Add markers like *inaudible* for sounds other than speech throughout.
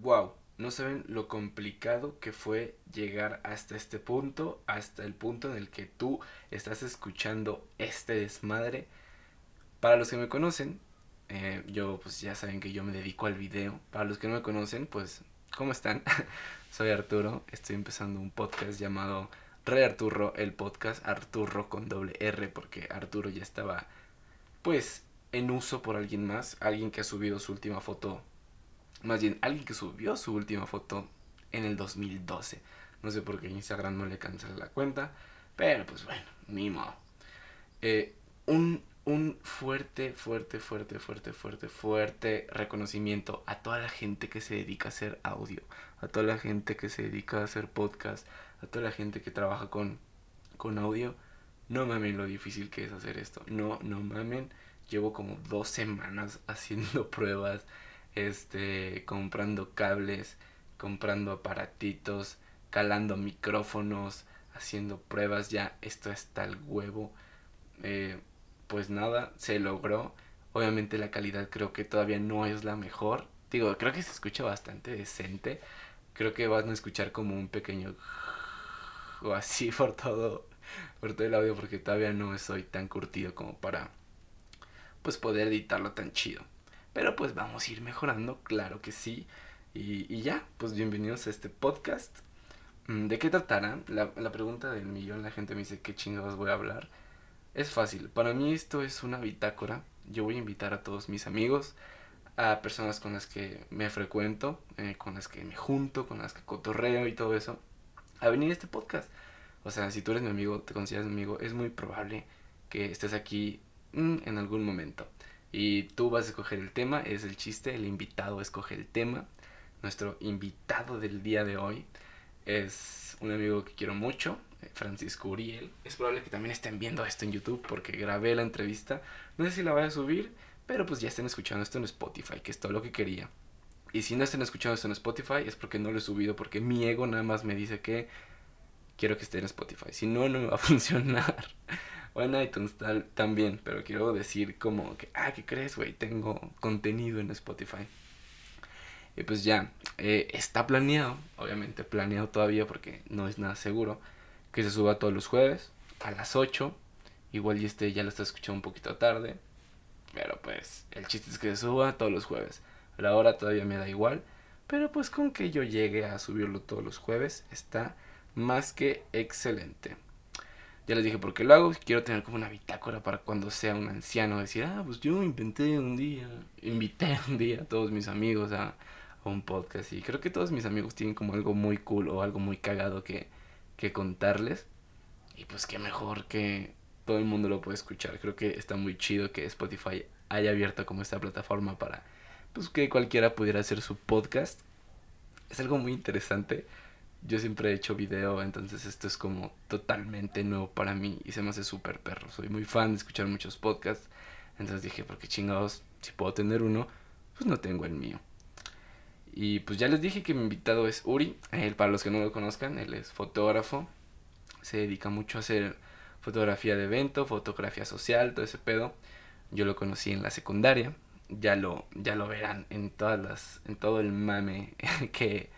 wow, no saben lo complicado que fue llegar hasta este punto, hasta el punto en el que tú estás escuchando este desmadre. Para los que me conocen, eh, yo pues ya saben que yo me dedico al video. Para los que no me conocen, pues, ¿cómo están? *laughs* Soy Arturo, estoy empezando un podcast llamado Re Arturo, el podcast Arturo con doble R, porque Arturo ya estaba, pues, en uso por alguien más, alguien que ha subido su última foto más bien, alguien que subió su última foto en el 2012. No sé por qué Instagram no le cancela la cuenta. Pero pues bueno, ni modo. Eh, un, un fuerte, fuerte, fuerte, fuerte, fuerte, fuerte reconocimiento a toda la gente que se dedica a hacer audio. A toda la gente que se dedica a hacer podcast. A toda la gente que trabaja con, con audio. No mamen lo difícil que es hacer esto. No, no mamen. Llevo como dos semanas *laughs* haciendo pruebas este, comprando cables, comprando aparatitos, calando micrófonos, haciendo pruebas, ya esto está el huevo. Eh, pues nada, se logró. Obviamente la calidad creo que todavía no es la mejor. Digo, creo que se escucha bastante decente. Creo que van a escuchar como un pequeño *laughs* o así por todo por todo el audio porque todavía no soy tan curtido como para pues poder editarlo tan chido. Pero pues vamos a ir mejorando, claro que sí. Y, ya, pues bienvenidos a este podcast. Mm, ¿De qué tratará? La, pregunta del millón, la gente me dice, ¿qué chingados voy a hablar? Es fácil, para mí esto es una bitácora. Yo voy a invitar a todos mis amigos, a personas con las que me frecuento, eh, con las que me junto, con las que cotorreo y todo eso, a venir a este podcast. O sea, si tú eres mi amigo, te consideras mi amigo, es muy probable que estés aquí mm, en algún momento. Y tú vas a escoger el tema, es el chiste, el invitado escoge el tema. Nuestro invitado del día de hoy es un amigo que quiero mucho, Francisco Uriel. Es probable que también estén viendo esto en YouTube porque grabé la entrevista. No sé si la voy a subir, pero pues ya estén escuchando esto en Spotify, que es todo lo que quería. Y si no estén escuchando esto en Spotify es porque no lo he subido, porque mi ego nada más me dice que quiero que esté en Spotify. Si no, no me va a *laughs* funcionar. Bueno, iTunes tal, también, pero quiero decir como que, ah, ¿qué crees, güey? Tengo contenido en Spotify. Y pues ya, eh, está planeado, obviamente planeado todavía porque no es nada seguro, que se suba todos los jueves a las 8. Igual y este ya lo está escuchando un poquito tarde, pero pues el chiste es que se suba todos los jueves. la hora todavía me da igual, pero pues con que yo llegue a subirlo todos los jueves está más que excelente. Ya les dije por qué lo hago. Quiero tener como una bitácora para cuando sea un anciano. Decir, ah, pues yo inventé un día. Invité un día a todos mis amigos a, un podcast. Y creo que todos mis amigos tienen como algo muy cool o algo muy cagado que, que contarles. Y pues qué mejor que todo el mundo lo puede escuchar. Creo que está muy chido que Spotify haya abierto como esta plataforma para pues que cualquiera pudiera hacer su podcast. Es algo muy interesante yo siempre he hecho video, entonces esto es como totalmente nuevo para mí y se me hace súper perro. Soy muy fan de escuchar muchos podcasts, entonces dije, porque chingados, si puedo tener uno, pues no tengo el mío. Y pues ya les dije que mi invitado es Uri, para los que no lo conozcan, él es fotógrafo, se dedica mucho a hacer fotografía de evento, fotografía social, todo ese pedo. Yo lo conocí en la secundaria, ya lo, ya lo verán en todas las, en todo el mame *laughs* que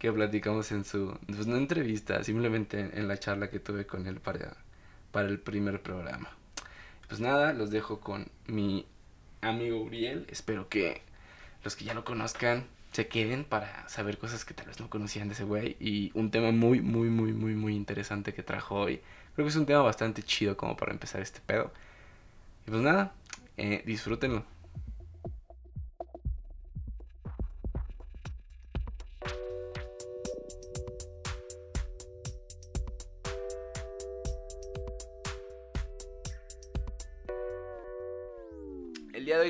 que platicamos en su, pues no entrevista, simplemente en, la charla que tuve con él para, para el primer programa. Pues nada, los dejo con mi amigo Uriel. Espero que los que ya lo conozcan se queden para saber cosas que tal vez no conocían de ese güey. Y un tema muy, muy, muy, muy, muy interesante que trajo hoy. Creo que es un tema bastante chido como para empezar este pedo. Y pues nada, eh, disfrútenlo.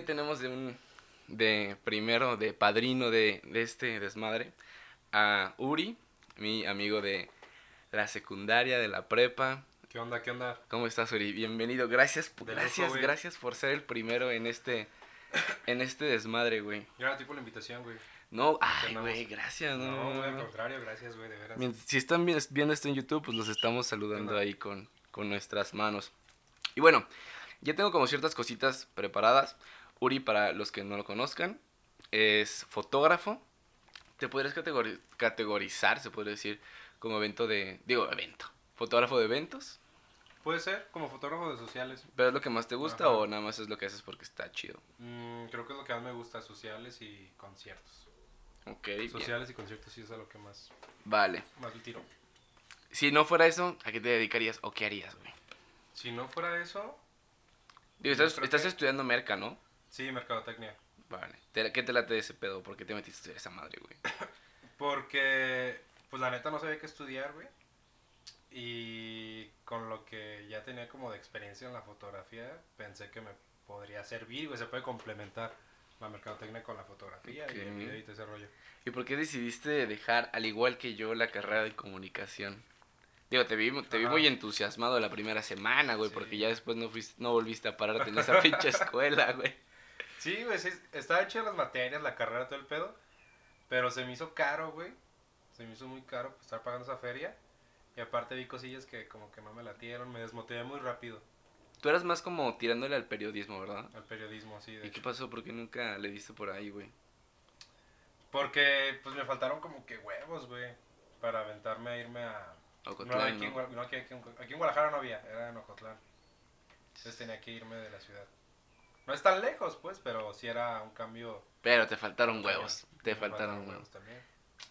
Hoy tenemos de un de primero de padrino de, este desmadre a Uri, mi amigo de la secundaria, de la prepa. ¿Qué onda? ¿Qué onda? ¿Cómo estás, Uri? Bienvenido. Gracias, gracias, gracias por ser el primero en este en este desmadre, güey. Gracias a ti por la invitación, güey. No, ay, güey, gracias, no. No, al contrario, gracias, güey, de veras. Si están viendo esto en YouTube, pues los estamos saludando ahí con, con nuestras manos. Y bueno, ya tengo como ciertas cositas preparadas. Uri, para los que no lo conozcan, es fotógrafo. ¿Te podrías categori- categorizar, se podría decir, como evento de... Digo, evento. ¿Fotógrafo de eventos? Puede ser como fotógrafo de sociales. ¿Pero es lo que más te gusta Ajá. o nada más es lo que haces porque está chido? Mm, creo que es lo que más me gusta, sociales y conciertos. Ok, bien. Sociales y conciertos sí es a lo que más, Vale. más le tiro. Si no fuera eso, ¿a qué te dedicarías o qué harías, güey? Si no fuera eso, Digo, estás, creo estás que- estudiando merca, ¿no? Sí, mercadotecnia. Vale. ¿Te- ¿Qué te late de ese pedo? ¿Por qué te metiste a estudiar esa madre, güey? *coughs* Porque, pues la neta no sabía qué estudiar, güey. Y con lo que ya tenía como de experiencia en la fotografía, pensé que me podría servir, güey. Se puede complementar la mercadotecnia con la fotografía y el video y todo ese rollo. ¿Y por qué decidiste dejar, al igual que yo, la carrera de comunicación? Digo, te vi, te vi muy entusiasmado la primera semana, güey, Sí. porque ya después no, fuiste, no volviste a pararte en esa *laughs* pinche escuela, güey. Sí, güey, sí, estaba hecho las materias, la carrera, todo el pedo. Pero se me hizo caro, güey. Se me hizo muy caro estar pagando esa feria. Y aparte vi cosillas que como que no me latieron, me desmotivé muy rápido Tú eras más como tirándole al periodismo, ¿verdad? al periodismo, así de ¿Y qué pasó? ¿Por qué nunca le diste por ahí, güey? Porque pues me faltaron como que huevos, güey, para aventarme a irme a... No, Ocotlán, aquí, en, ¿no? Gua- no, aquí, aquí en- aquí en Guadalajara no había, era en Ocotlán. Entonces tenía que irme de la ciudad. No es tan lejos, pues, pero sí era un cambio. Pero te faltaron también. huevos, te faltaron huevos. también.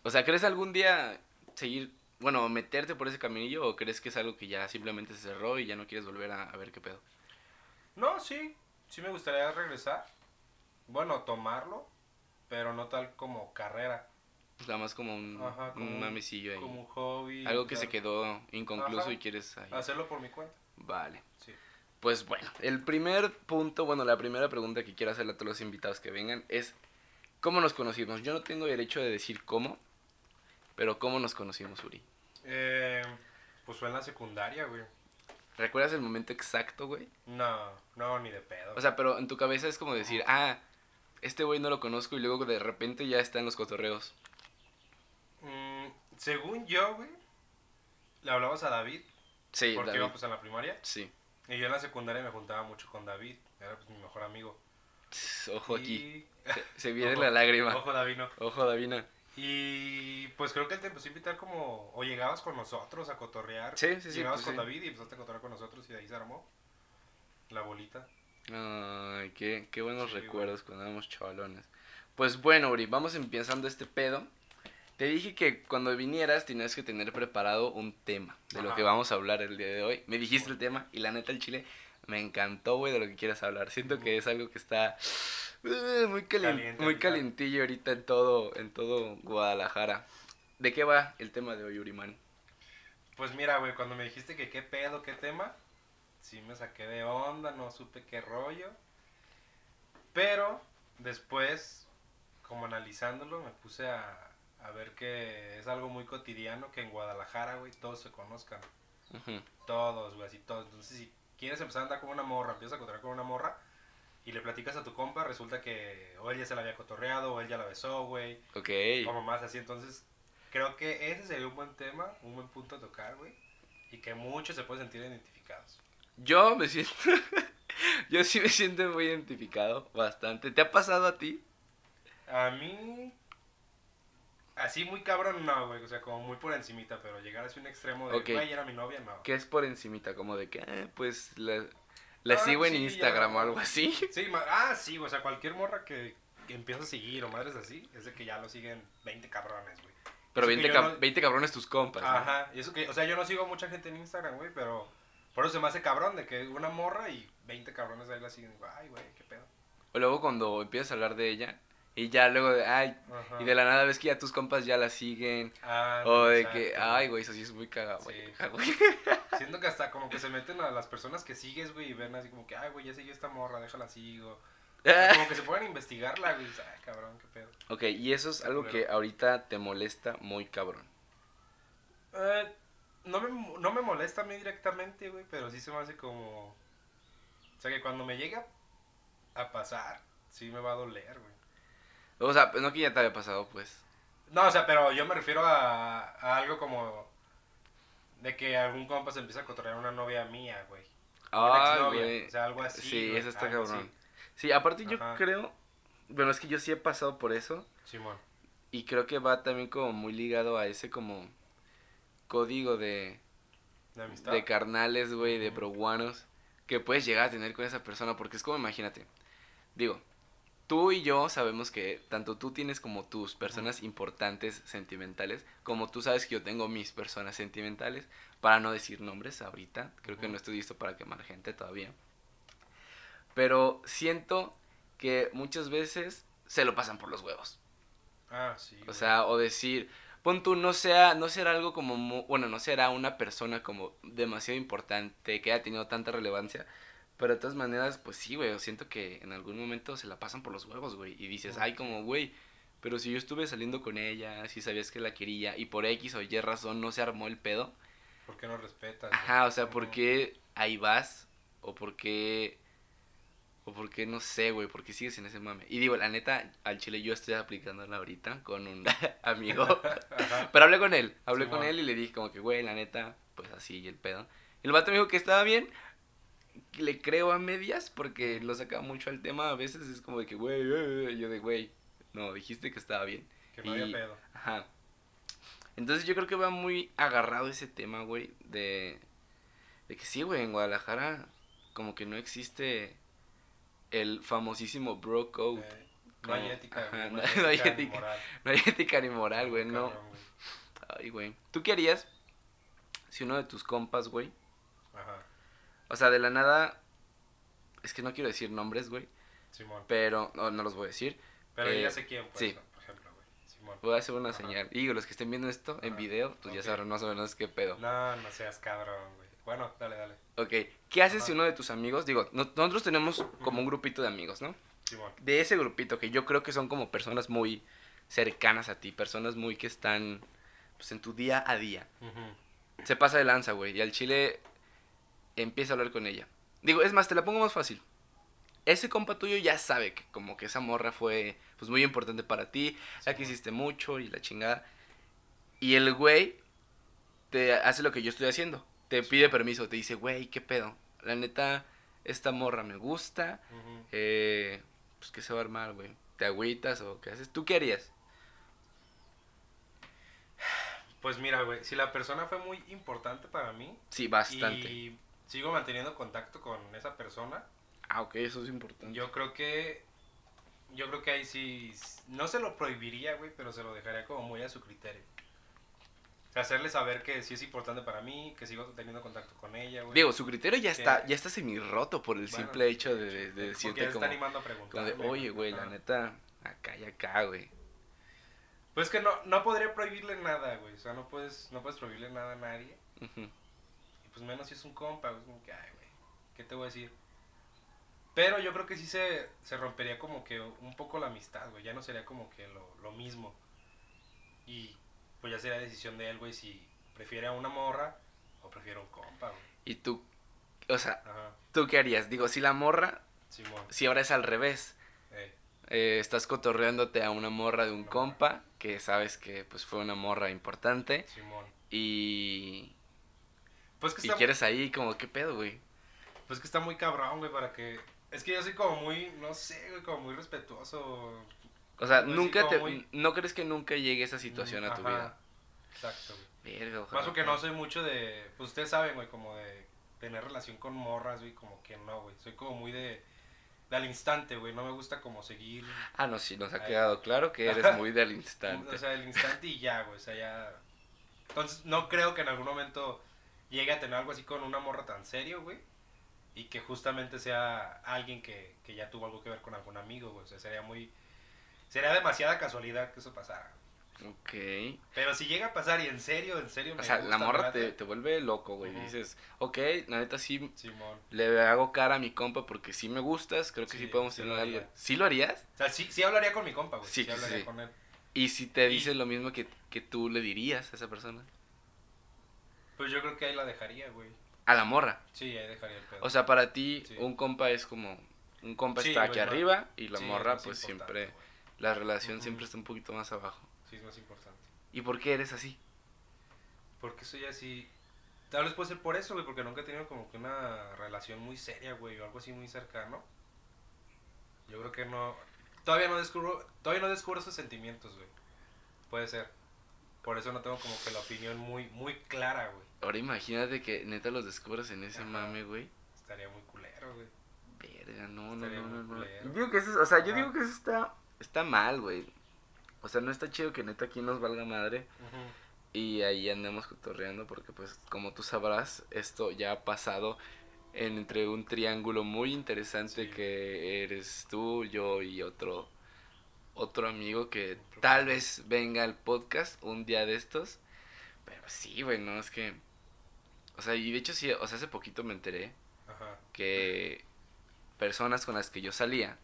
O sea, ¿crees algún día seguir, bueno, meterte por ese caminillo o crees que es algo que ya simplemente se cerró y ya no quieres volver a, a ver qué pedo? No, sí, sí me gustaría regresar. Bueno, tomarlo, pero no tal como carrera, O sea, más como un, Ajá, como un mamecillo ahí. como un hobby. Algo que se quedó inconcluso Ajá. y quieres ahí. Hacerlo por mi cuenta. Vale. Sí. Pues bueno, el primer punto, bueno, la primera pregunta que quiero hacerle a todos los invitados que vengan es, ¿cómo nos conocimos? Yo no tengo derecho de decir cómo, pero ¿cómo nos conocimos, Uri? Eh, pues fue en la secundaria, güey. ¿Recuerdas el momento exacto, güey? No, no, ni de pedo. O sea, pero en tu cabeza es como decir, ah, este güey no lo conozco y luego de repente ya está en los cotorreos. Mm, según yo, güey, le hablabas a David, Sí, porque David. iba pues en la primaria. Sí. Y yo en la secundaria me juntaba mucho con David, era pues mi mejor amigo. Ojo aquí. Se, se *laughs* viene Ojo. la lágrima. Ojo, David, no. Ojo, Davina. Y pues creo que él te empezó a invitar como, o llegabas con nosotros a cotorrear. Sí, sí, sí, Llegabas pues con sí. David y empezaste a cotorrear con nosotros y de ahí se armó la bolita. Ay, qué, qué buenos Sí, recuerdos cuando éramos chavalones. Pues bueno, Uri, vamos empezando este pedo. Te dije que cuando vinieras tenías que tener preparado un tema de lo que vamos a hablar el día de hoy. Me dijiste el tema y la neta el chile me encantó, güey, de lo que quieras hablar. Siento que es algo que está eh, muy, calien- Caliente muy ahorita. calientillo ahorita en todo, en todo Guadalajara. ¿De qué va el tema de hoy, Uriman? Pues mira, güey, cuando me dijiste que qué pedo, qué tema, sí me saqué de onda, no supe qué rollo. Pero después, como analizándolo, me puse a, a ver que es algo muy cotidiano que en Guadalajara, güey, todos se conozcan. Ujú. Todos, güey, así todos. Entonces, si quieres empezar a andar con una morra, empiezas a cotorrear con una morra y le platicas a tu compa, resulta que o él ya se la había cotorreado o él ya la besó, güey. Ok. Como más así, entonces creo que ese sería un buen tema, un buen punto a tocar, güey. Y que muchos se pueden sentir identificados. Yo me siento. *laughs* yo sí me siento muy identificado bastante. ¿Te ha pasado a ti? A mí, así muy cabrón, no, güey. O sea, como muy por encimita, pero llegar así un extremo de, Ok. güey, era mi novia, no. Que es por encimita, como de que, ah, pues la, la Ah, sigo en sí, Instagram ya. o algo así. *laughs* Sí, ah, sí, güey, o sea, cualquier morra que, que empieza a seguir o madres así, es de que ya lo siguen 20 cabrones, güey. Pero Eso que 20, yo cab- no- 20 cabrones tus compas. Ajá, y eso que, o sea, yo no sigo mucha gente en Instagram, güey, pero por eso se me hace cabrón de que una morra y 20 cabrones ahí la siguen, ay, güey, qué pedo. O luego cuando empiezas a hablar de ella y ya luego de, ay, Ajá. y de la nada ves que ya tus compas ya la siguen. Ah, o de exacto. que, ay, güey, eso sí es muy cagado. Sí. *laughs* güey. Siento que hasta como que se meten a las personas que sigues, güey, y ven así como que, ay, güey, ya seguí a esta morra, déjala sigo. Sea, como que se pueden investigarla, güey, y ay, cabrón, qué pedo. ok, y eso es algo que ahorita te molesta muy cabrón. Eh, no, me, no me molesta a mí directamente, güey, pero sí se me hace como... O sea, que cuando me llega a pasar, sí me va a doler, güey. O sea, no que ya te había pasado, pues. No, o sea, pero yo me refiero a, a algo como... De que algún compa se empieza a cotorrear a una novia mía, güey. Exnovia, güey. O sea, algo así. Sí, eso está algo cabrón. así. Sí, aparte yo creo, bueno, es que yo sí he pasado por eso. Simón. Y creo que va también como muy ligado a ese como código de, De amistad. de carnales, güey, de Ujú. proguanos, que puedes llegar a tener con esa persona, porque es como, imagínate, digo, tú y yo sabemos que tanto tú tienes como tus personas importantes sentimentales, como tú sabes que yo tengo mis personas sentimentales, para no decir nombres ahorita, creo que no estoy listo para quemar gente todavía, pero siento que muchas veces se lo pasan por los huevos. Ah, sí. O sea, o decir, pon tú, no sea, no será algo como, bueno, no será una persona como demasiado importante, que haya tenido tanta relevancia, pero de todas maneras, pues sí, güey, siento que en algún momento se la pasan por los huevos, güey, y dices, ay, como, güey, pero si yo estuve saliendo con ella, si sabías que la quería, y por X o Y razón no se armó el pedo, ¿Por qué no respetas? ajá, o sea, ¿por qué ahí vas? O por qué... O por qué, no sé, güey, por qué sigues en ese mame. Y digo, la neta, al chile yo estoy aplicándola ahorita con un *laughs* amigo. *laughs* Pero hablé con él, hablé con Simón. él y le dije como que, güey, la neta, pues así y el pedo. Y el vato me dijo que estaba bien. Le creo a medias porque lo saca mucho al tema. A veces es como de que, güey, eh, eh", yo de, güey, no, dijiste que estaba bien. Que no Y- había pedo. Ajá. Entonces yo creo que va muy agarrado ese tema, güey, de, de que sí, güey, en Guadalajara como que no existe el famosísimo bro code. Eh, no hay ética, ajá, no- hay *laughs* no hay ética ni moral. No hay ética ni moral, güey, no. Cabrón, güey. Ay, güey. ¿Tú qué harías si uno de tus compas, güey? Ajá. O sea, de la nada. Es que no quiero decir nombres, güey. Simón. Pero no, no los voy a decir. Pero eh, ya sé quién, pues, sí. por ejemplo, güey. Simón. Voy a hacer una Ajá. señal. Y los que estén viendo esto en video, pues ya sabrán más o menos qué pedo. No, no seas cabrón, güey. Bueno, dale, dale. Ok. ¿Qué haces Ajá. si uno de tus amigos. Digo, no- nosotros tenemos como un grupito de amigos, ¿no? Simón. De ese grupito que yo creo que son como personas muy cercanas a ti. Personas muy que están. Pues en tu día a día. Se pasa de lanza, güey. Y al chile empieza a hablar con ella. Digo, es más, te la pongo más fácil. Ese compa tuyo ya sabe que como que esa morra fue pues muy importante para ti, la que Simón. hiciste mucho y la chingada. Y el güey te hace lo que yo estoy haciendo. Te pide permiso, te dice, güey, ¿qué pedo? La neta, esta morra me gusta. Eh, pues, ¿qué se va a armar, güey? ¿Te agüitas o qué haces? ¿Tú qué harías? Pues mira, güey, si la persona fue muy importante para mí Sí, bastante. y sigo manteniendo contacto con esa persona, Ah, ok, eso es importante. yo creo que yo creo que ahí sí no se lo prohibiría, güey, pero se lo dejaría como muy a su criterio. O sea, hacerle saber que sí es importante para mí, que sigo teniendo contacto con ella, güey. Digo, su criterio ya Que- está, ya está semi roto por el Bueno, simple hecho de, de- de decirte como, está animando a como de, oye, güey, la neta, acá y acá, güey. Pues que no, no podría prohibirle nada, güey. O sea, no puedes, no puedes prohibirle nada a nadie. Y pues menos si es un compa. Es como que, ay, güey, ¿qué te voy a decir? Pero yo creo que sí se, se rompería como que un poco la amistad, güey. Ya no sería como que lo, lo mismo. Y pues ya sería decisión de él, güey, si prefiere a una morra o prefiere a un compa, güey. Y tú, o sea, Ajá, ¿tú qué harías? Digo, si la morra, Simón. si ahora es al revés, Eh, eh, estás cotorreándote a una morra de un No. compa, que sabes que pues fue una morra importante, Simón. y, Pues que y está, quieres ahí como, ¿qué pedo, güey? pues que está muy cabrón, güey, para que... Es que yo soy como muy, no sé, güey, como muy respetuoso. O sea, nunca te, muy- ¿no crees que nunca llegue esa situación a tu vida? Exacto, güey. Verga, ojalá. Más porque no soy mucho de. Pues ustedes saben, güey, como de tener relación con morras, güey, como que no, güey. Soy como muy de. de al instante, güey. No me gusta como seguir. Ah, no, sí, nos ha quedado claro que eres muy del instante. O sea, el instante y ya, güey. O sea, ya. Entonces, no creo que en algún momento llegue a tener algo así con una morra tan serio, güey. Y que justamente sea alguien que, que ya tuvo algo que ver con algún amigo, güey. O sea, sería muy. Sería demasiada casualidad que eso pasara. Ok. Pero si llega a pasar y en serio, en serio. O me sea, gusta, la morra te, te vuelve loco, güey. Ujú. Dices, ok, la neta sí Simón. le hago cara a mi compa porque sí me gustas, creo que sí, Sí, podemos sí tener lo algo. ¿Sí lo harías? O sea, sí, sí hablaría con mi compa, güey. Sí, Sí, sí, hablaría sí. con él. Y si te Y- dice lo mismo que, que tú le dirías a esa persona. Pues yo creo que ahí la dejaría, güey. A la morra. Sí, ahí dejaría el pedo. O sea, para ti, Sí. un compa es como. Un compa Sí, está güey, aquí arriba y la Sí, morra, es pues siempre. güey. La relación siempre está un poquito más abajo. Sí, es más importante. ¿Y por qué eres así? Porque soy así. Tal vez puede ser por eso, güey, porque nunca he tenido como que una relación muy seria, güey, o algo así muy cercano. Yo creo que no. Todavía no descubro, todavía no descubro esos sentimientos, güey. puede ser. Por eso no tengo como que la opinión muy, muy clara, güey. Ahora imagínate que neta los descubras en ese Ajá. mame, güey. Estaría muy culero, güey. Verga, no, no, Estaría no, no, muy no. culero. Yo digo que eso, o sea, yo Ajá. digo que eso está, está mal, güey. O sea, no está chido que neta aquí nos valga madre Ujú. y ahí andemos cotorreando porque pues como tú sabrás, esto ya ha pasado en- entre un triángulo muy interesante Sí. que eres tú, yo y otro otro amigo que tal vez venga al podcast un día de estos. Pero sí, güey, no, es que... O sea, y de hecho sí, o sea, hace poquito me enteré Ajá. que personas con las que yo salía,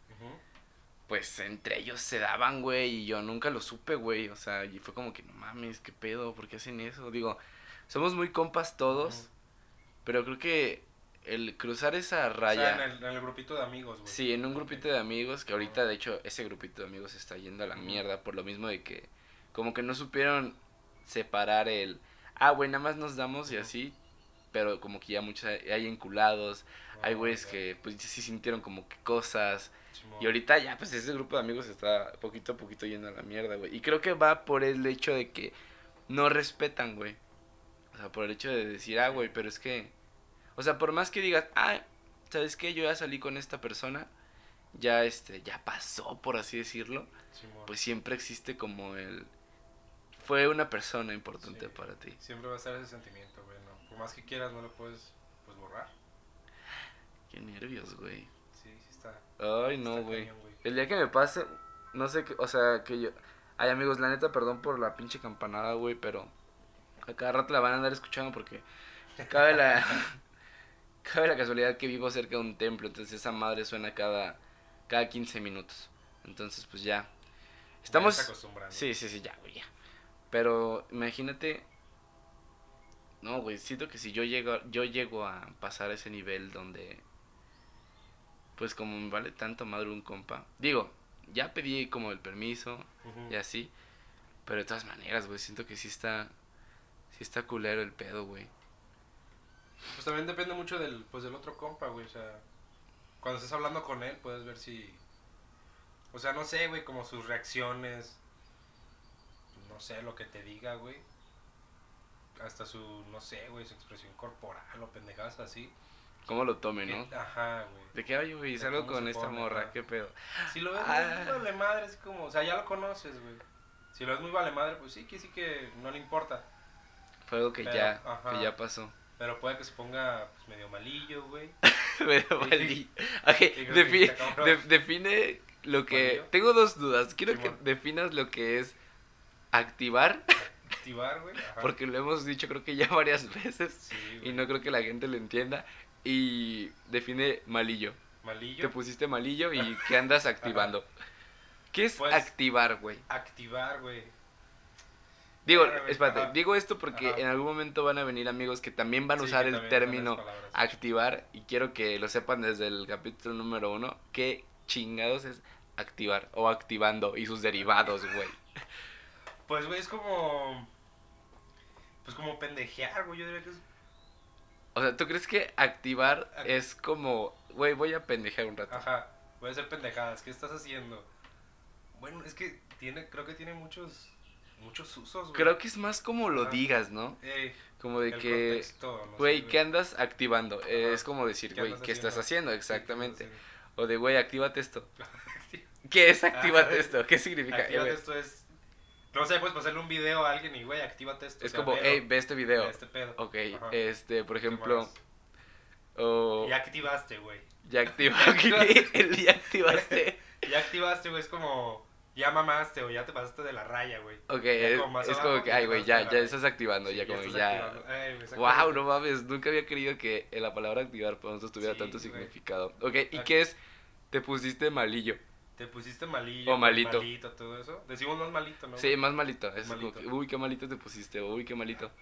pues entre ellos se daban, güey, y yo nunca lo supe, güey. O sea, y fue como que, no mames, qué pedo, ¿por qué hacen eso? Digo, somos muy compas todos, Ujú. pero creo que el cruzar esa O raya... sea, en el, en el grupito de amigos, güey. Sí, en un grupito de amigos, que ahorita de hecho ese grupito de amigos está yendo a la mierda por lo mismo de que como que no supieron separar el, ah, güey, nada más nos damos y así, pero como que ya muchos hay enculados, hay Ah, güeyes que pues sí sintieron como que cosas, y ahorita ya pues ese grupo de amigos está poquito a poquito yendo a la mierda, güey, y creo que va por el hecho de que no respetan, güey, o sea, por el hecho de decir, ah, güey, pero es que, o sea, por más que digas, ah, ¿sabes qué? Yo ya salí con esta persona, ya este, ya pasó, por así decirlo, pues siempre existe como el, fue una persona importante Sí. para ti. Siempre va a estar ese sentimiento, güey. No. Por más que quieras, no lo puedes pues, borrar. Qué nervios, güey. Sí, sí está. Ay, no, está güey. El día que me pase, no sé qué, o sea, que yo... Ay, amigos, la neta, perdón por la pinche campanada, güey, pero a cada rato la van a andar escuchando porque cabe la... *laughs* cabe la casualidad que vivo cerca de un templo, entonces esa madre suena cada, cada 15 minutos. Entonces, pues ya. Estamos... Acostumbrando. Sí, sí, sí, ya, güey, ya. Pero imagínate... No, güey, siento que si yo llego, yo llego a pasar ese nivel donde... Pues como me vale tanto madre un compa. Digo, ya pedí como el permiso y así. Pero de todas maneras, güey, siento que sí está... Sí está culero el pedo, güey. Pues también depende mucho del, pues, del otro compa, güey. O sea, cuando estés hablando con él, puedes ver si. O sea, no sé, güey, como sus reacciones. No sé, lo que te diga, güey. Hasta su, no sé, güey, su expresión corporal o pendejadas así. ¿Cómo lo tome, no? Ajá, güey. De que, oye, güey, salgo con esta pone, morra, qué pedo. Si lo ves Ah. muy vale madre, así como, o sea, ya lo conoces, güey. Si lo ves muy vale madre, pues sí, que sí que no le importa. Fue algo que Pero, ya, ajá. que ya pasó. Pero puede que se ponga pues, medio malillo, güey. *laughs* Pero Sí. valí. *laughs* Ok, creo que defi- está cabrón. de- define lo que... ¿Malillo? Tengo dos dudas. Quiero que definas lo que es activar, Activar, güey. Ajá. porque lo hemos dicho creo que ya varias *laughs* veces Sí, y no creo que la gente lo entienda. Y define malillo. Malillo. Te pusiste malillo y ¿qué andas activando? ¿Qué es Pues- activar, güey? Activar, güey. Digo, espérate, ajá. digo esto porque Ajá. en algún momento van a venir amigos que también van a Sí, usar el término activar y quiero que lo sepan desde el capítulo número uno, qué chingados es activar o activando y sus derivados, güey. *laughs* Pues, güey, es como. Pues como pendejear, güey. Yo diría que es. O sea, ¿tú crees que activar Ac- es como, güey, voy a pendejear un rato? Ajá. Voy a hacer pendejadas. ¿Qué estás haciendo? Bueno, es que tiene, creo que tiene muchos. Muchos usos, güey. Creo que es más como lo Ajá. digas, ¿no? Ey, Como de que, contexto, güey, ¿qué andas activando? Ajá. Es como decir, ¿Qué güey, ¿qué estás haciendo? Sí, ¿qué estás Exactamente. O de, güey, actívate esto. *laughs* ¿Qué es actívate Ah, esto? ¿Qué significa? Actívate esto es. No sé, puedes pasarle un video a alguien y, güey, actívate esto. es o sea, como, hey, ve este video. ve este pedo. Ok, Ajá. este, por ¿Qué ejemplo, más? o Ya activaste, güey. ya activaste, *laughs* ya *laughs* activaste. Ya activaste, güey, es como. Ya mamaste o ya te pasaste de la raya, güey. Ok, Ya es, como es como que, ay, güey, ya, ya estás activando, Sí, ya como ya. güey, Wow, no mames, nunca había creído que la palabra activar para nosotros tuviera Sí, tanto güey. significado. Ok, ¿y qué es? Te pusiste malillo. Te pusiste malillo. O malito. Malito, todo eso. Decimos más malito, ¿no? Sí, más malito. Es como que, uy, qué malito te pusiste, uy, qué malito. *coughs*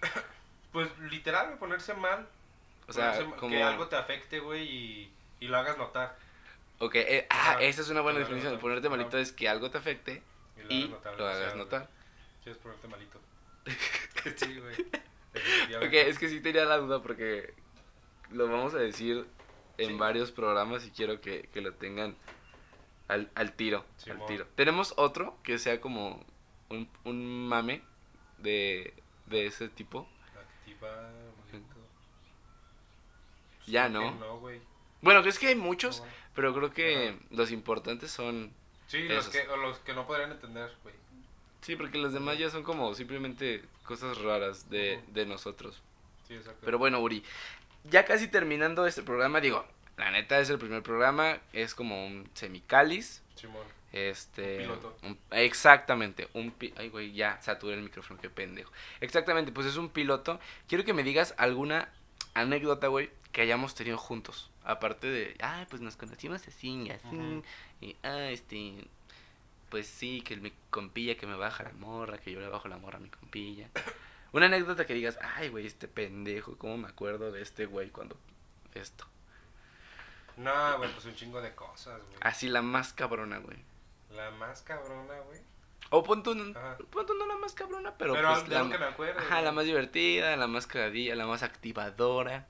Pues literal, ponerse mal. O sea, ponerse mal, como... Que algo te afecte, güey, y, y lo hagas notar. Ok, eh, ah, esa es una buena definición. notar. Ponerte malito es que algo te afecte Y lo hagas notar. lo hagas demasiado, notar. güey. Sí, es ponerte malito. *laughs* sí, güey. Ok, es que sí tenía la duda porque lo vamos a decir en Sí. varios programas y quiero que, que lo tengan al, al tiro, al tiro. Tenemos otro que sea como un, un mame de, de ese tipo. Activa, bonito. Ya, que ¿no? No. Bueno, es que hay muchos, No. Pero creo que Ajá. los importantes son... Sí, los que, o los que no podrían entender, güey. Sí, porque los demás ya son como simplemente cosas raras de, de nosotros. Sí, exacto. Pero bueno, Uri, ya casi terminando este programa, digo, la neta es el primer programa, es como un semicáliz. Simón. Este. Un piloto. un- exactamente. Un pi- Ay, güey, ya saturé el micrófono, qué pendejo. Exactamente, pues es un piloto. Quiero que me digas alguna anécdota, güey, que hayamos tenido juntos. Aparte de, ah, pues nos conocimos así y así. Y, ah, este. Pues sí, que mi compilla que me baja la morra, que yo le bajo la morra a mi compilla. *coughs* Una anécdota que digas, ay, güey, este pendejo, ¿cómo me acuerdo de este güey cuando esto? No, güey, pues un chingo de cosas, güey. Así la más cabrona, güey. La más cabrona, güey. O pon tú, no- la más cabrona, pero, Pero, pues la, algo que me acuerdo. ajá, la más divertida, la más cagadilla, la más activadora.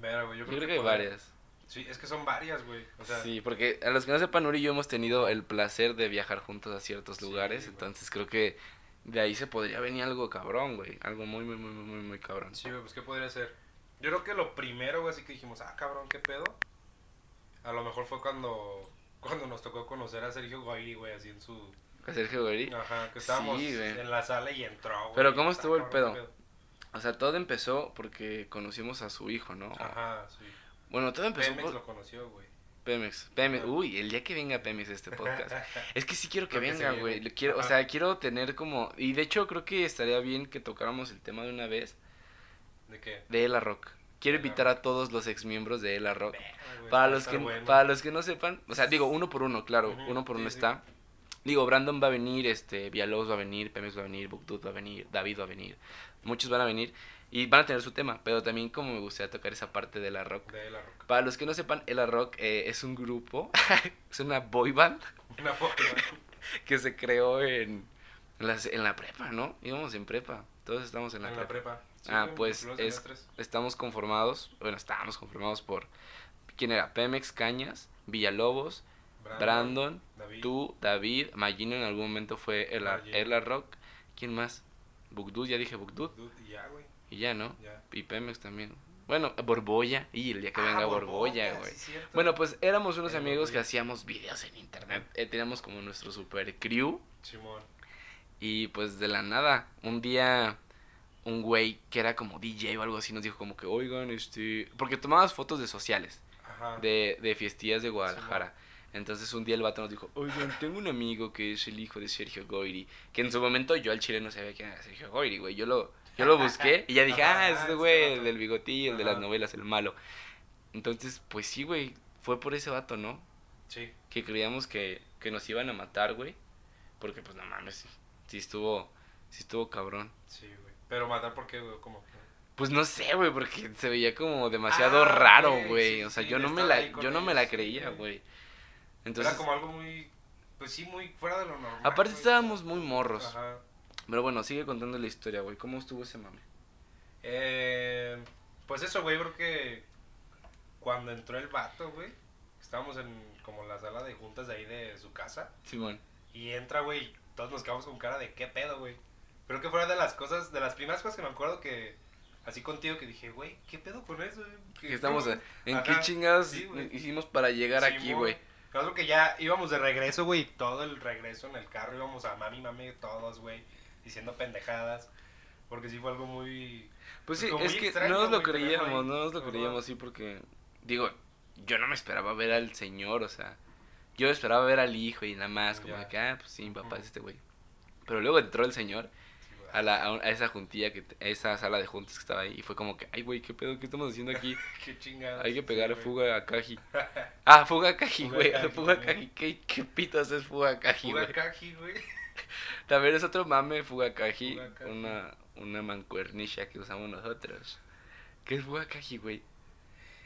Mira, güey, yo Yo creo, que hay varias. Sí, es que son varias, güey. O sea, sí, porque a los que no sepan, Uri y yo hemos tenido el placer de viajar juntos a ciertos Sí, lugares, güey. entonces creo que de ahí se podría venir algo cabrón, güey. Algo muy, muy, muy, muy, muy, cabrón. sí, güey, pues ¿qué podría ser? Yo creo que lo primero, güey, así que dijimos, ah, cabrón, ¿qué pedo? A lo mejor fue cuando, cuando nos tocó conocer a Sergio Goyri, güey, así en su... A Sergio Uri. Ajá, que estábamos Sí, en la sala y entró, güey. Pero ¿cómo estuvo el pedo? ¿Qué O sea, todo empezó porque conocimos a su hijo, ¿no? Ajá, sí. Bueno, todo empezó Pemex por lo conoció, güey. Pemex. Pemex. Uy, el día que venga Pemex este podcast. *laughs* Es que sí quiero que Creo venga, güey. Quiero, o sea, quiero tener como... Y de hecho creo que estaría bien que tocáramos el tema de una vez ¿De qué? de Ela Rock. Quiero invitar a todos los exmiembros de Ela Rock. Güey, Para los, que, bueno. para los que no sepan, o sea, digo uno por uno, claro, uno por sí, uno sí. está. Digo, Brandon va a venir, este, Villalobos va a venir, Pemex va a venir, Bugdud va a venir, David va a venir. Muchos van a venir y van a tener su tema, pero también como me gustaría tocar esa parte de la rock. De la. Para los que no sepan, Ela Rock eh, es un grupo, *laughs* es una boy band *laughs* Una *laughs* que se creó en, en, las- en la prepa, ¿no? Íbamos en prepa, todos estamos en En la, la prepa. Sí, Ah, pues, es-. Estamos conformados, bueno, estábamos conformados por, ¿quién era? Pemex, Cañas, Villalobos, Brandon, David. tú, David, Magino en algún momento fue. Ela Rock, ¿quién más? Bugdud, ya dije Bugdud, y ya, güey. y ya, ¿no? Ya. Y Pemex también. Bueno, Borbolla, y el día que venga Ah, Borbolla, güey. sí, cierto. Bueno, pues éramos unos amigos que hacíamos videos en internet. Eh, teníamos como nuestro super crew. Simón. Y pues de la nada, un día un güey que era como DJ o algo así nos dijo como que, oigan, este... Porque tomabas fotos de sociales, Ajá. de, de fiestillas de Guadalajara. Entonces un día el vato nos dijo, oigan, tengo un amigo que es el hijo de Sergio Goyri. Que en su momento yo al chile no sabía quién era Sergio Goyri, güey. Yo lo, yo lo busqué y ya dije, ah, ah, ese este güey, el del bigotillo, el de las novelas, el malo. Entonces, pues sí, güey, fue por ese vato, ¿no? Sí. que creíamos que, que nos iban a matar, güey. Porque pues no mames, sí estuvo, sí estuvo cabrón. Sí, güey. Pero matar, ¿por qué, güey? ¿Cómo? Pues no sé, güey, porque se veía como demasiado Ah, raro, güey. sí, o sea, sí, yo no me la, yo no me la sí, creía, güey. Entonces, Era como algo muy. Pues sí, muy fuera de lo normal. aparte estábamos muy morros. Ajá. Pero bueno, sigue contando la historia, güey. ¿Cómo estuvo ese mame? Eh, pues eso, güey, creo que cuando entró el vato, güey, estábamos en como la sala de juntas de ahí de su casa. Simón. Y entra, güey, todos nos quedamos con cara de qué pedo, güey. Creo que fue de las cosas, de las primeras cosas que me acuerdo que, así contigo, que dije, güey, ¿qué pedo con eso? güey? Que estamos cómo?" ¿En Ajá, qué chingados sí, hicimos para llegar aquí, güey? Claro que ya íbamos de regreso, güey, todo el regreso en el carro íbamos a mami, mami, todos, güey, diciendo pendejadas. Porque sí fue algo muy... Pues sí, es que extraño, no nos lo creíamos, no nos lo creíamos, sí, porque, digo, yo no me esperaba ver al señor, o sea, yo esperaba ver al hijo y nada más, como Ya. de que, ah, pues sí, mi papá es este güey. Pero luego entró el señor. A, la, a, esa juntilla, que, a esa sala de juntas que estaba ahí, y fue como que, ay, güey, ¿qué pedo? ¿Qué estamos haciendo aquí? *laughs* Qué chingada. Hay que pegar Sí, fuga a Kaji. Ah, fuga a Kaji, Fuga güey, fuga a. Kaji. ¿Qué, ¿Qué pitos es fuga a Kaji, Fuga güey? Kaji, güey. *laughs* También es otro mame, fuga Kaji, Fuga Kaji. una, una mancuernisha que usamos nosotros. ¿Qué es fuga Kaji, güey?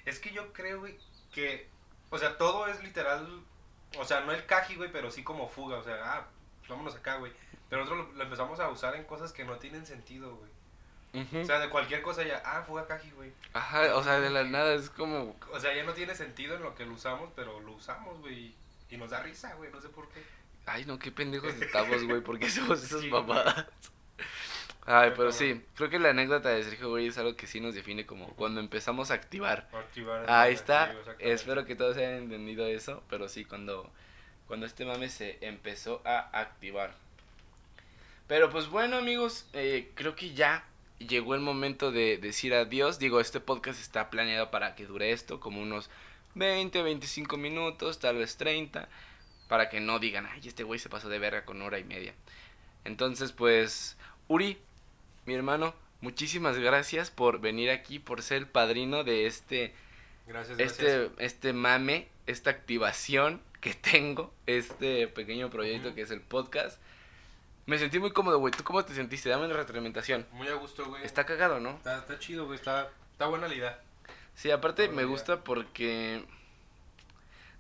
Es que yo creo, güey, que, o sea, todo es literal, o sea, no el Kaji, güey, pero sí como fuga, o sea, ah, pues vámonos acá, güey. Pero nosotros lo, lo empezamos a usar en cosas que no tienen sentido, güey. O sea, de cualquier cosa ya, ah, fuga Kaji, güey. Ajá, o sea, de la nada es como... O sea, ya no tiene sentido en lo que lo usamos, pero lo usamos, güey. Y nos da risa, güey, no sé por qué. Ay, no, qué pendejos estamos, güey, ¿por qué hacemos esas Sí, mamadas? Ay, pero sí, creo que la anécdota de Sergio, güey, es algo que sí nos define como cuando empezamos a activar. Activar Ahí está, espero que todos hayan entendido eso, pero sí, cuando, cuando este mame se empezó a activar. Pero pues bueno, amigos, eh, creo que ya llegó el momento de decir adiós. Digo, este podcast está planeado para que dure esto, como unos 20, 25 minutos, tal vez 30, para que no digan, ay, este güey se pasó de verga con hora y media. Entonces, pues, Uri, mi hermano, muchísimas gracias por venir aquí, por ser el padrino de este Gracias, gracias. este, este mame, esta activación que tengo, este pequeño proyecto que es el podcast. Me sentí muy cómodo, güey. ¿Tú cómo te sentiste? Dame una retroalimentación. Muy a gusto, güey. Está cagado, ¿no? Está, está chido, güey. Está, está buena la idea. Sí, aparte me idea. gusta porque...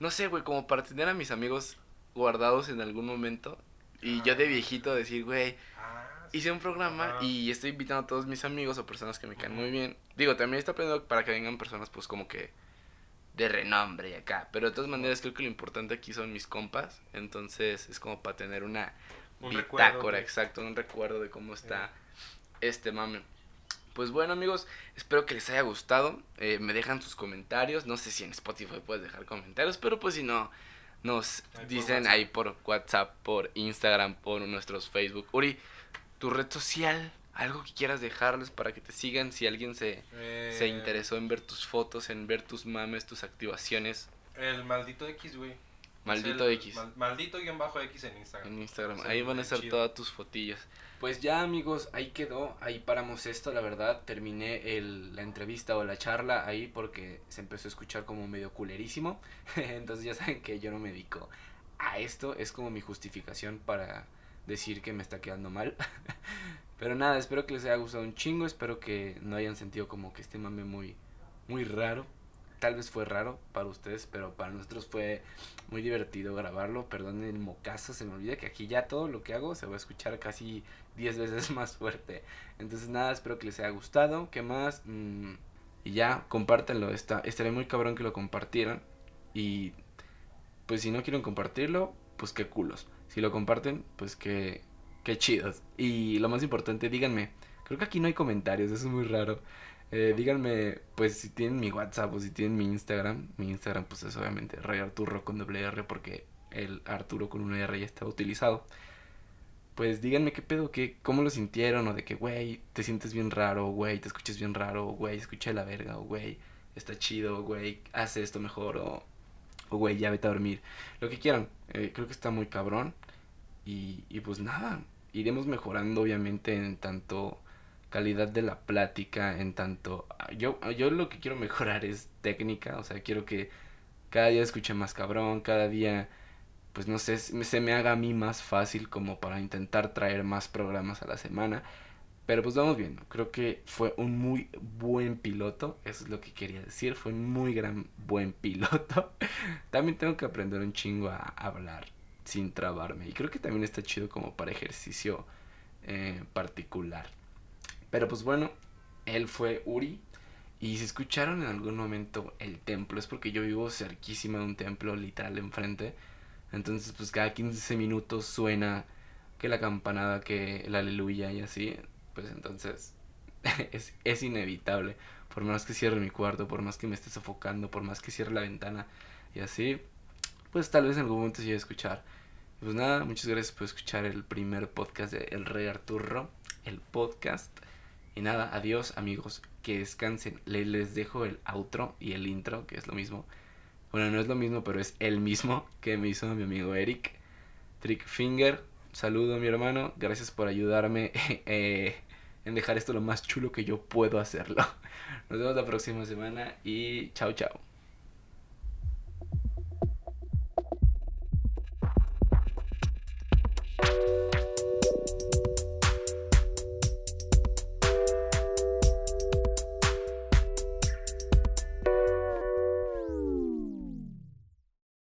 No sé, güey, como para tener a mis amigos guardados en algún momento. Y yo de Ah. viejito decir, güey, Ah, hice un programa y estoy invitando a todos mis amigos o personas que me caen muy bien. Digo, también está aprendiendo para que vengan personas pues como que de renombre y acá. Pero de todas maneras creo que lo importante aquí son mis compas. Entonces es como para tener una Un bitácora, exacto, un recuerdo de cómo está este mame. Pues bueno amigos, espero que les haya gustado. Eh, me dejan sus comentarios. No sé si en Spotify puedes dejar comentarios, pero pues si no, nos Ahí dicen ahí por WhatsApp, por Instagram, por nuestros Facebook. Uri, tu red social, algo que quieras dejarles para que te sigan si alguien se, Eh, se interesó en ver tus fotos, en ver tus mames, tus activaciones. El maldito X, güey. Maldito el X mal- maldito guion bajo X en Instagram. en Instagram. Ahí van a estar chido. todas tus fotillas. Pues ya amigos, ahí quedó, ahí paramos esto, la verdad, terminé el, la entrevista o la charla ahí porque se empezó a escuchar como medio culerísimo, *laughs* entonces ya saben que yo no me dedico a esto, es como mi justificación para decir que me está quedando mal, *laughs* pero nada, espero que les haya gustado un chingo, espero que no hayan sentido como que este mame muy, muy raro, tal vez fue raro para ustedes, pero para nosotros fue muy divertido grabarlo. Perdonen el mocazo, se me olvida que aquí ya todo lo que hago se va a escuchar casi 10 veces *laughs* más fuerte. Entonces nada, espero que les haya gustado. ¿Qué más? Mm, y ya, compártanlo. Está, estaría muy cabrón que lo compartieran. Y pues si no quieren compartirlo, pues qué culos. Si lo comparten, pues qué, qué chidos. Y lo más importante, díganme. Creo que aquí no hay comentarios, eso es muy raro. Eh, díganme, pues si tienen mi WhatsApp o si tienen mi Instagram. Mi Instagram, pues es obviamente Rey Arturo con doble R porque el Arturo con una R ya estaba utilizado. Pues díganme qué pedo, qué, cómo lo sintieron, o de que, güey, te sientes bien raro, güey, te escuchas bien raro, güey, escucha de la verga, o güey, está chido, güey, hace esto mejor, o güey, ya vete a dormir. Lo que quieran, eh, creo que está muy cabrón. Y, y pues nada, iremos mejorando obviamente en tanto calidad de la plática, en tanto... Yo, yo lo que quiero mejorar es técnica, o sea, quiero que cada día escuche más cabrón, cada día, pues no sé, se me- se me haga a mí más fácil como para intentar traer más programas a la semana. Pero pues vamos viendo, creo que fue un muy buen piloto, eso es lo que quería decir, fue un muy gran buen piloto. *laughs* También tengo que aprender un chingo a hablar sin trabarme y creo que también está chido como para ejercicio eh, particular. Pero pues bueno, él fue Uri. Y si escucharon en algún momento el templo, es porque yo vivo cerquísima de un templo, literal enfrente. Entonces, pues cada 15 minutos suena que la campanada, que el aleluya y así. Pues entonces *laughs* es, es inevitable. Por más que cierre mi cuarto, por más que me esté sofocando, por más que cierre la ventana y así, pues tal vez en algún momento llegue a escuchar. Pues nada, muchas gracias por escuchar el primer podcast de El Rey Arturo, el podcast. Y nada, adiós amigos, que descansen. Le- les dejo el outro y el intro, que es lo mismo. Bueno, no es lo mismo, pero es el mismo que me hizo mi amigo Eric. Trick Finger, saludo mi hermano, gracias por ayudarme *laughs* eh, en dejar esto lo más chulo que yo puedo hacerlo. *laughs* Nos vemos la próxima semana y chao chao.